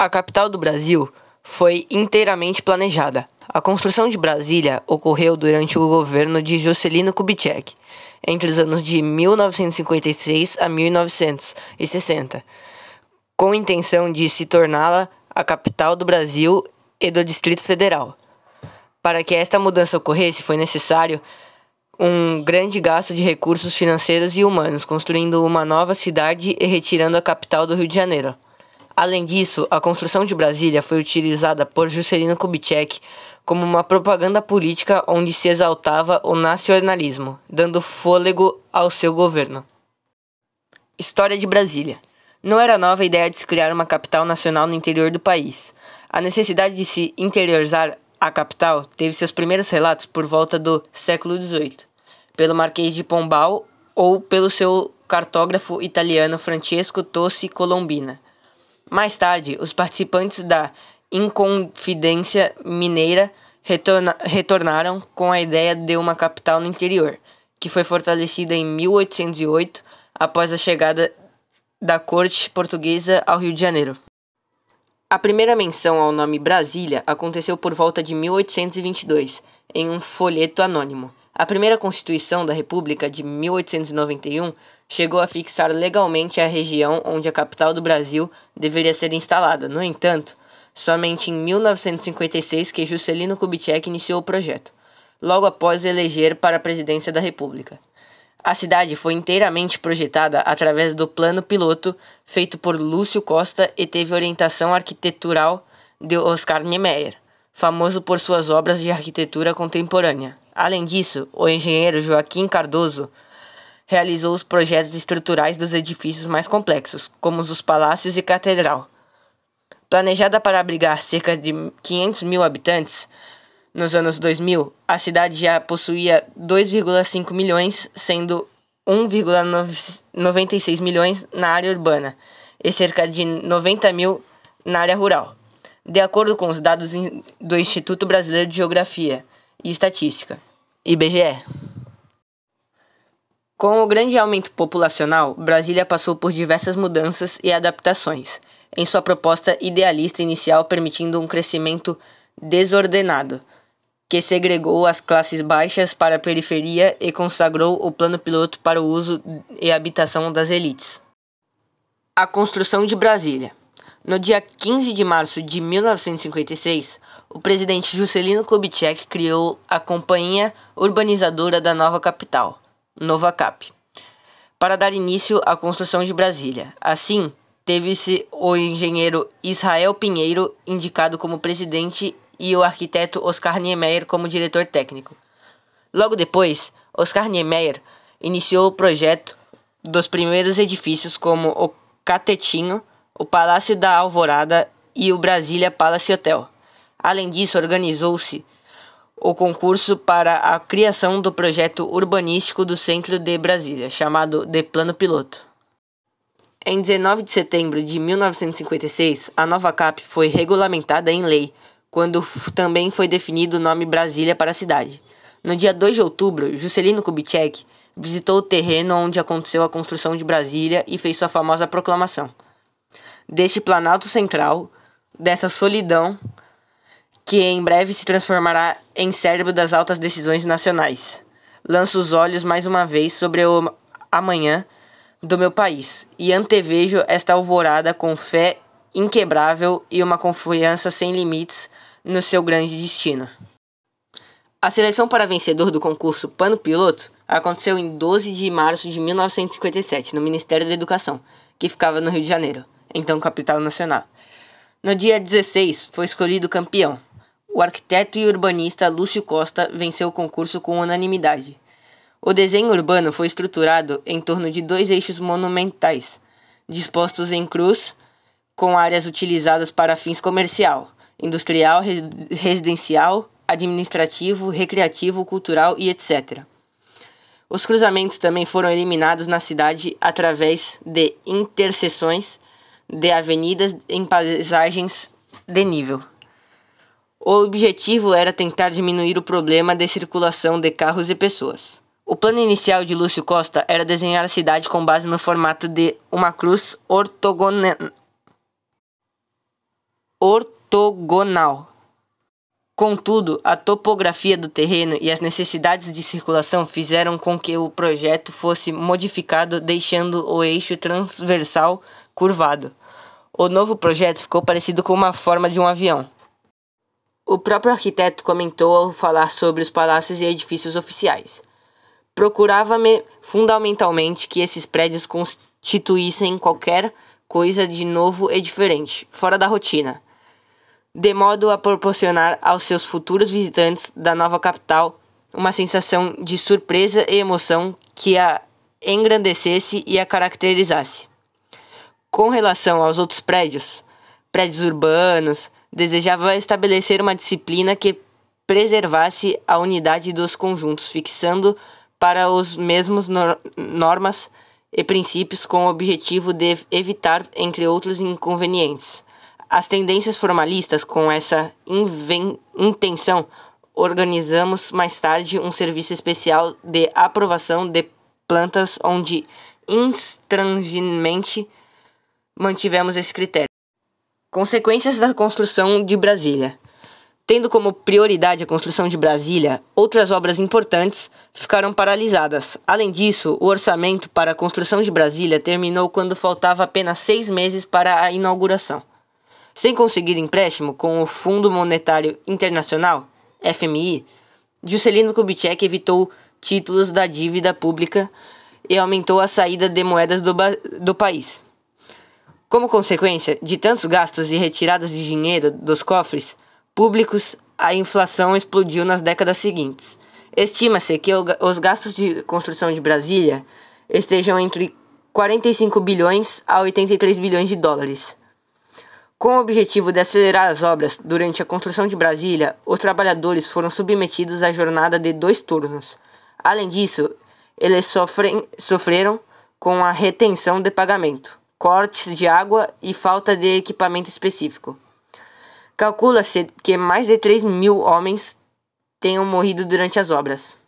A capital do Brasil foi inteiramente planejada. A construção de Brasília ocorreu durante o governo de Juscelino Kubitschek, entre os anos de 1956 a 1960, com a intenção de se torná-la a capital do Brasil e do Distrito Federal. Para que esta mudança ocorresse, foi necessário um grande gasto de recursos financeiros e humanos, construindo uma nova cidade e retirando a capital do Rio de Janeiro. Além disso, a construção de Brasília foi utilizada por Juscelino Kubitschek como uma propaganda política onde se exaltava o nacionalismo, dando fôlego ao seu governo. História de Brasília. Não era nova a ideia de se criar uma capital nacional no interior do país. A necessidade de se interiorizar a capital teve seus primeiros relatos por volta do século XVIII, pelo Marquês de Pombal ou pelo seu cartógrafo italiano Francesco Tossi Colombina. Mais tarde, os participantes da Inconfidência Mineira retorna retornaram com a ideia de uma capital no interior, que foi fortalecida em 1808 após a chegada da corte portuguesa ao Rio de Janeiro. A primeira menção ao nome Brasília aconteceu por volta de 1822, em um folheto anônimo. A primeira Constituição da República de 1891 chegou a fixar legalmente a região onde a capital do Brasil deveria ser instalada. No entanto, somente em 1956 que Juscelino Kubitschek iniciou o projeto, logo após eleger para a presidência da República. A cidade foi inteiramente projetada através do plano piloto feito por Lúcio Costa e teve orientação arquitetural de Oscar Niemeyer, famoso por suas obras de arquitetura contemporânea. Além disso, o engenheiro Joaquim Cardoso realizou os projetos estruturais dos edifícios mais complexos, como os palácios e catedral. Planejada para abrigar cerca de 500 mil habitantes, nos anos 2000, a cidade já possuía 2,5 milhões, sendo 1,96 milhões na área urbana e cerca de 90 mil na área rural, de acordo com os dados do Instituto Brasileiro de Geografia e Estatística, IBGE. Com o grande aumento populacional, Brasília passou por diversas mudanças e adaptações em sua proposta idealista inicial, permitindo um crescimento desordenado que segregou as classes baixas para a periferia e consagrou o plano piloto para o uso e habitação das elites. A construção de Brasília. No dia 15 de março de 1956, o presidente Juscelino Kubitschek criou a Companhia Urbanizadora da Nova Capital, Novacap, para dar início à construção de Brasília. Assim, teve-se o engenheiro Israel Pinheiro indicado como presidente e o arquiteto Oscar Niemeyer como diretor técnico. Logo depois, Oscar Niemeyer iniciou o projeto dos primeiros edifícios como o Catetinho, o Palácio da Alvorada e o Brasília Palace Hotel. Além disso, organizou-se o concurso para a criação do projeto urbanístico do centro de Brasília, chamado de Plano Piloto. Em 19 de setembro de 1956, a nova CAP foi regulamentada em lei quando também foi definido o nome Brasília para a cidade. No dia 2 de outubro, Juscelino Kubitschek visitou o terreno onde aconteceu a construção de Brasília e fez sua famosa proclamação. Deste Planalto Central, dessa solidão, que em breve se transformará em cérebro das altas decisões nacionais. Lanço os olhos mais uma vez sobre o amanhã do meu país e antevejo esta alvorada com fé inquebrável e uma confiança sem limites no seu grande destino. A seleção para vencedor do concurso Pano Piloto aconteceu em 12 de março de 1957 no Ministério da Educação, que ficava no Rio de Janeiro, então capital nacional. No dia 16 foi escolhido campeão. O arquiteto e urbanista Lúcio Costa venceu o concurso com unanimidade. O desenho urbano foi estruturado em torno de dois eixos monumentais, dispostos em cruz com áreas utilizadas para fins comercial, industrial, residencial, administrativo, recreativo, cultural e etc. Os cruzamentos também foram eliminados na cidade através de interseções de avenidas em paisagens de nível. O objetivo era tentar diminuir o problema de circulação de carros e pessoas. O plano inicial de Lúcio Costa era desenhar a cidade com base no formato de uma cruz ortogonal ortogonal. Contudo, a topografia do terreno e as necessidades de circulação fizeram com que o projeto fosse modificado, deixando o eixo transversal curvado. O novo projeto ficou parecido com uma forma de um avião. O próprio arquiteto comentou ao falar sobre os palácios e edifícios oficiais. Procurava-me fundamentalmente que esses prédios constituíssem qualquer coisa de novo e diferente, fora da rotina de modo a proporcionar aos seus futuros visitantes da nova capital uma sensação de surpresa e emoção que a engrandecesse e a caracterizasse. Com relação aos outros prédios, prédios urbanos, desejava estabelecer uma disciplina que preservasse a unidade dos conjuntos, fixando para os mesmos nor normas e princípios com o objetivo de evitar, entre outros inconvenientes, as tendências formalistas, com essa intenção, organizamos mais tarde um serviço especial de aprovação de plantas, onde instrangemente mantivemos esse critério. Consequências da construção de Brasília. Tendo como prioridade a construção de Brasília, outras obras importantes ficaram paralisadas. Além disso, o orçamento para a construção de Brasília terminou quando faltava apenas seis meses para a inauguração. Sem conseguir empréstimo com o Fundo Monetário Internacional, FMI, Juscelino Kubitschek evitou títulos da dívida pública e aumentou a saída de moedas do, do país. Como consequência de tantos gastos e retiradas de dinheiro dos cofres públicos, a inflação explodiu nas décadas seguintes. Estima-se que os gastos de construção de Brasília estejam entre 45 bilhões a 83 bilhões de dólares. Com o objetivo de acelerar as obras, durante a construção de Brasília, os trabalhadores foram submetidos à jornada de dois turnos. Além disso, eles sofrem, sofreram com a retenção de pagamento, cortes de água e falta de equipamento específico. Calcula-se que mais de 3 mil homens tenham morrido durante as obras.